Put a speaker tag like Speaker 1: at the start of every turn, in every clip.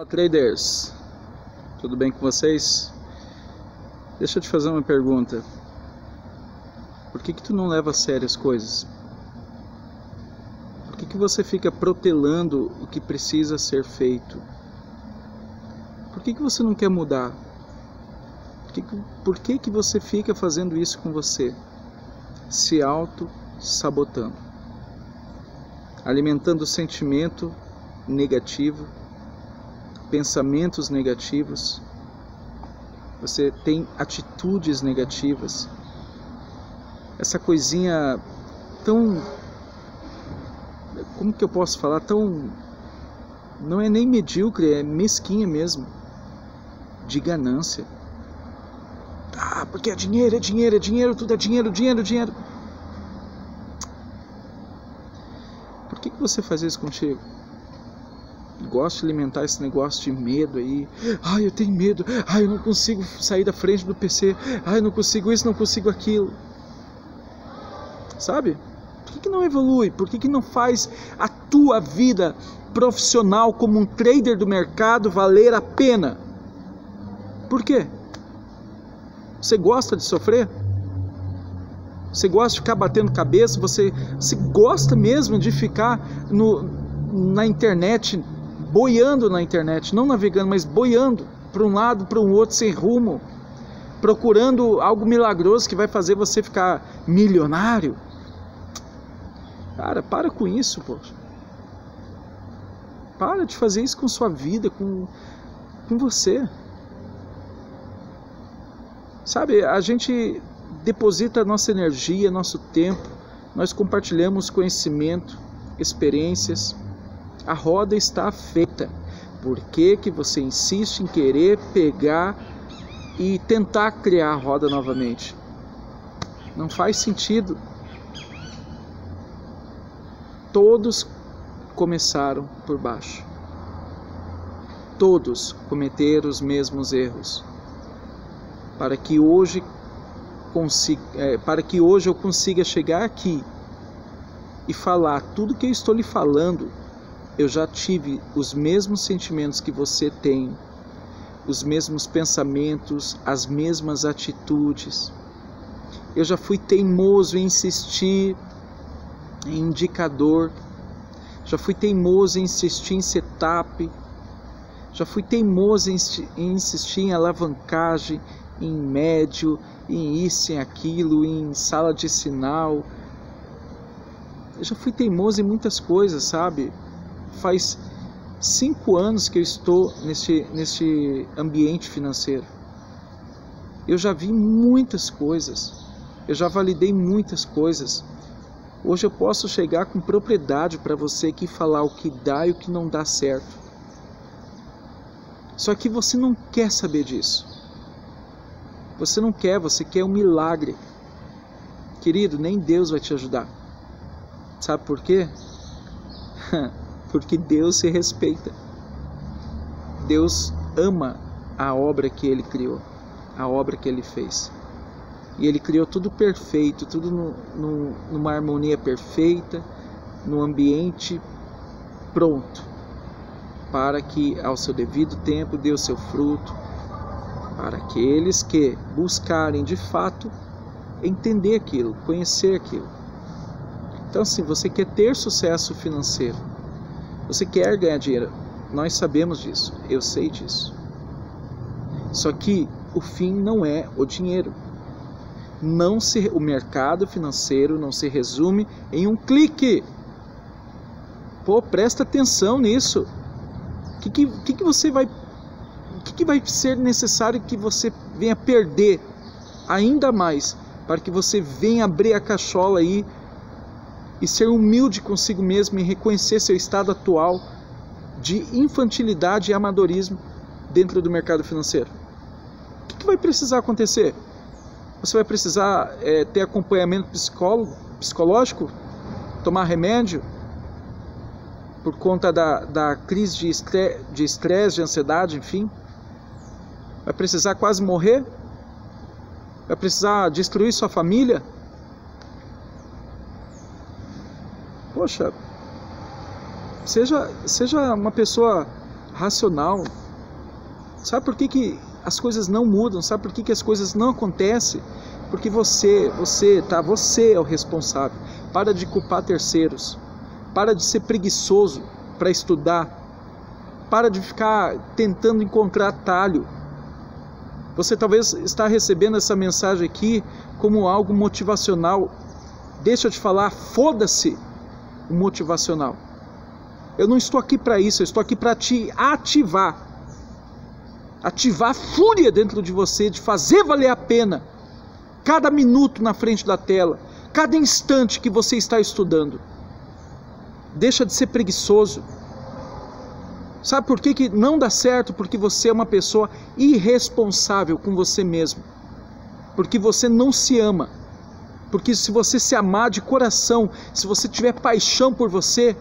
Speaker 1: Olá traders, tudo bem com vocês? Deixa eu te fazer uma pergunta. Por que que tu não leva a sério as coisas? Por que que você fica protelando o que precisa ser feito? Por que que você não quer mudar? Por que que, por que, que você fica fazendo isso com você? Se auto-sabotando. Alimentando o sentimento negativo pensamentos negativos, você tem atitudes negativas. Essa coisinha tão. Como que eu posso falar? Tão. Não é nem medíocre, é mesquinha mesmo. De ganância. Ah, porque é dinheiro, é dinheiro, é dinheiro, tudo é dinheiro, dinheiro, dinheiro. Por que, que você faz isso contigo? Gosto de alimentar esse negócio de medo aí. Ai, eu tenho medo. Ai, eu não consigo sair da frente do PC. Ai, eu não consigo isso, não consigo aquilo. Sabe? Por que, que não evolui? Por que, que não faz a tua vida profissional como um trader do mercado valer a pena? Por quê? Você gosta de sofrer? Você gosta de ficar batendo cabeça? Você, você gosta mesmo de ficar no, na internet boiando na internet, não navegando, mas boiando para um lado, para um outro, sem rumo, procurando algo milagroso que vai fazer você ficar milionário. Cara, para com isso, pô. Para de fazer isso com sua vida, com, com você. Sabe, a gente deposita nossa energia, nosso tempo, nós compartilhamos conhecimento, experiências a roda está feita. Por que, que você insiste em querer pegar e tentar criar a roda novamente? Não faz sentido. Todos começaram por baixo. Todos cometeram os mesmos erros. Para que hoje consiga, é, para que hoje eu consiga chegar aqui e falar tudo que eu estou lhe falando eu já tive os mesmos sentimentos que você tem, os mesmos pensamentos, as mesmas atitudes. Eu já fui teimoso em insistir em indicador, já fui teimoso em insistir em setup, já fui teimoso em insistir em alavancagem, em médio, em isso, em aquilo, em sala de sinal. Eu já fui teimoso em muitas coisas, sabe? Faz cinco anos que eu estou nesse, nesse ambiente financeiro. Eu já vi muitas coisas, eu já validei muitas coisas. Hoje eu posso chegar com propriedade para você aqui falar o que dá e o que não dá certo. Só que você não quer saber disso. Você não quer, você quer um milagre. Querido, nem Deus vai te ajudar. Sabe por quê? porque Deus se respeita. Deus ama a obra que ele criou, a obra que ele fez. E ele criou tudo perfeito, tudo no, no, numa harmonia perfeita, no ambiente pronto, para que ao seu devido tempo dê o seu fruto, para aqueles que buscarem de fato entender aquilo, conhecer aquilo. Então, se você quer ter sucesso financeiro, você quer ganhar dinheiro, nós sabemos disso, eu sei disso. Só que o fim não é o dinheiro. Não se, o mercado financeiro não se resume em um clique. Pô, presta atenção nisso. O que, que, que, você vai. O que, que vai ser necessário que você venha perder ainda mais para que você venha abrir a cachola aí e ser humilde consigo mesmo e reconhecer seu estado atual de infantilidade e amadorismo dentro do mercado financeiro. O que, vai precisar acontecer? Você vai precisar é, ter acompanhamento psicológico, tomar remédio por conta da, da crise de estresse, de estresse, de ansiedade, enfim. Vai precisar quase morrer? Vai precisar destruir sua família? Poxa, seja, seja uma pessoa racional. Sabe por que, que as coisas não mudam? Sabe por que, que as coisas não acontecem? Porque você, você, tá? Você é o responsável. Para de culpar terceiros. Para de ser preguiçoso para estudar. Para de ficar tentando encontrar atalho. Você talvez está recebendo essa mensagem aqui como algo motivacional. Deixa eu te falar, foda-se motivacional. Eu não estou aqui para isso, eu estou aqui para te ativar. Ativar a fúria dentro de você, de fazer valer a pena cada minuto na frente da tela, cada instante que você está estudando. Deixa de ser preguiçoso. Sabe por que, que não dá certo? Porque você é uma pessoa irresponsável com você mesmo. Porque você não se ama. Porque se você se amar de coração, se você tiver paixão por você,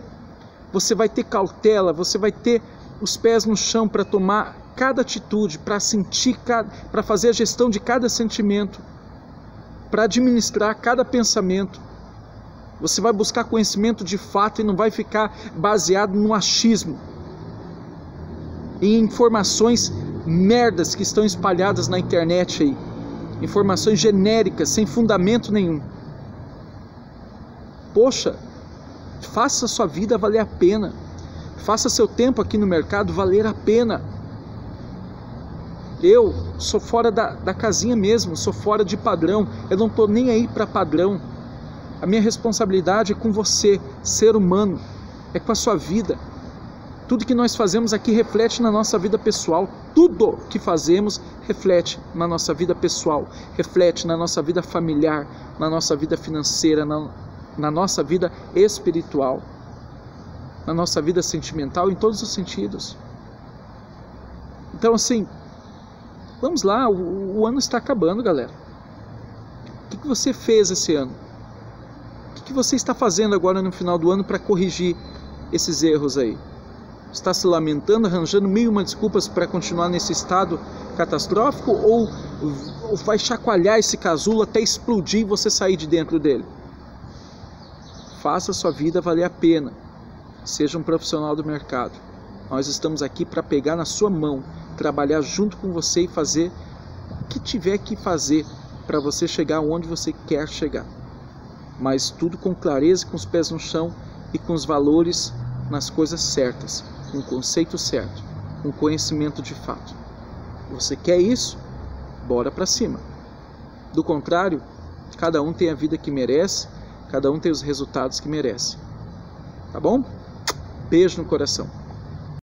Speaker 1: você vai ter cautela, você vai ter os pés no chão para tomar cada atitude, para sentir, para fazer a gestão de cada sentimento, para administrar cada pensamento. Você vai buscar conhecimento de fato e não vai ficar baseado no achismo, em informações merdas que estão espalhadas na internet aí, informações genéricas sem fundamento nenhum. Poxa, faça sua vida valer a pena. Faça seu tempo aqui no mercado valer a pena. Eu sou fora da, da casinha mesmo, sou fora de padrão. Eu não estou nem aí para padrão. A minha responsabilidade é com você, ser humano, é com a sua vida. Tudo que nós fazemos aqui reflete na nossa vida pessoal. Tudo que fazemos reflete na nossa vida pessoal, reflete na nossa vida familiar, na nossa vida financeira, na, na nossa vida espiritual, na nossa vida sentimental, em todos os sentidos. Então, assim, vamos lá, o, o ano está acabando, galera. O que, que você fez esse ano? O que, que você está fazendo agora no final do ano para corrigir esses erros aí? Está se lamentando, arranjando mil uma desculpas para continuar nesse estado catastrófico ou, ou vai chacoalhar esse casulo até explodir e você sair de dentro dele? Faça sua vida valer a pena. Seja um profissional do mercado. Nós estamos aqui para pegar na sua mão, trabalhar junto com você e fazer o que tiver que fazer para você chegar onde você quer chegar. Mas tudo com clareza, com os pés no chão e com os valores nas coisas certas um conceito certo, um conhecimento de fato. Você quer isso? Bora para cima. Do contrário, cada um tem a vida que merece, cada um tem os resultados que merece. Tá bom? Beijo no coração.